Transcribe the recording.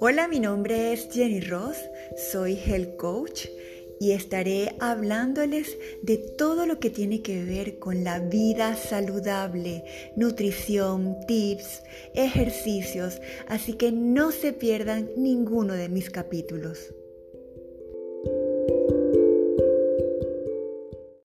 Hola, mi nombre es Jenny Ross, soy Health Coach y estaré hablándoles de todo lo que tiene que ver con la vida saludable, nutrición, tips, ejercicios, así que no se pierdan ninguno de mis capítulos.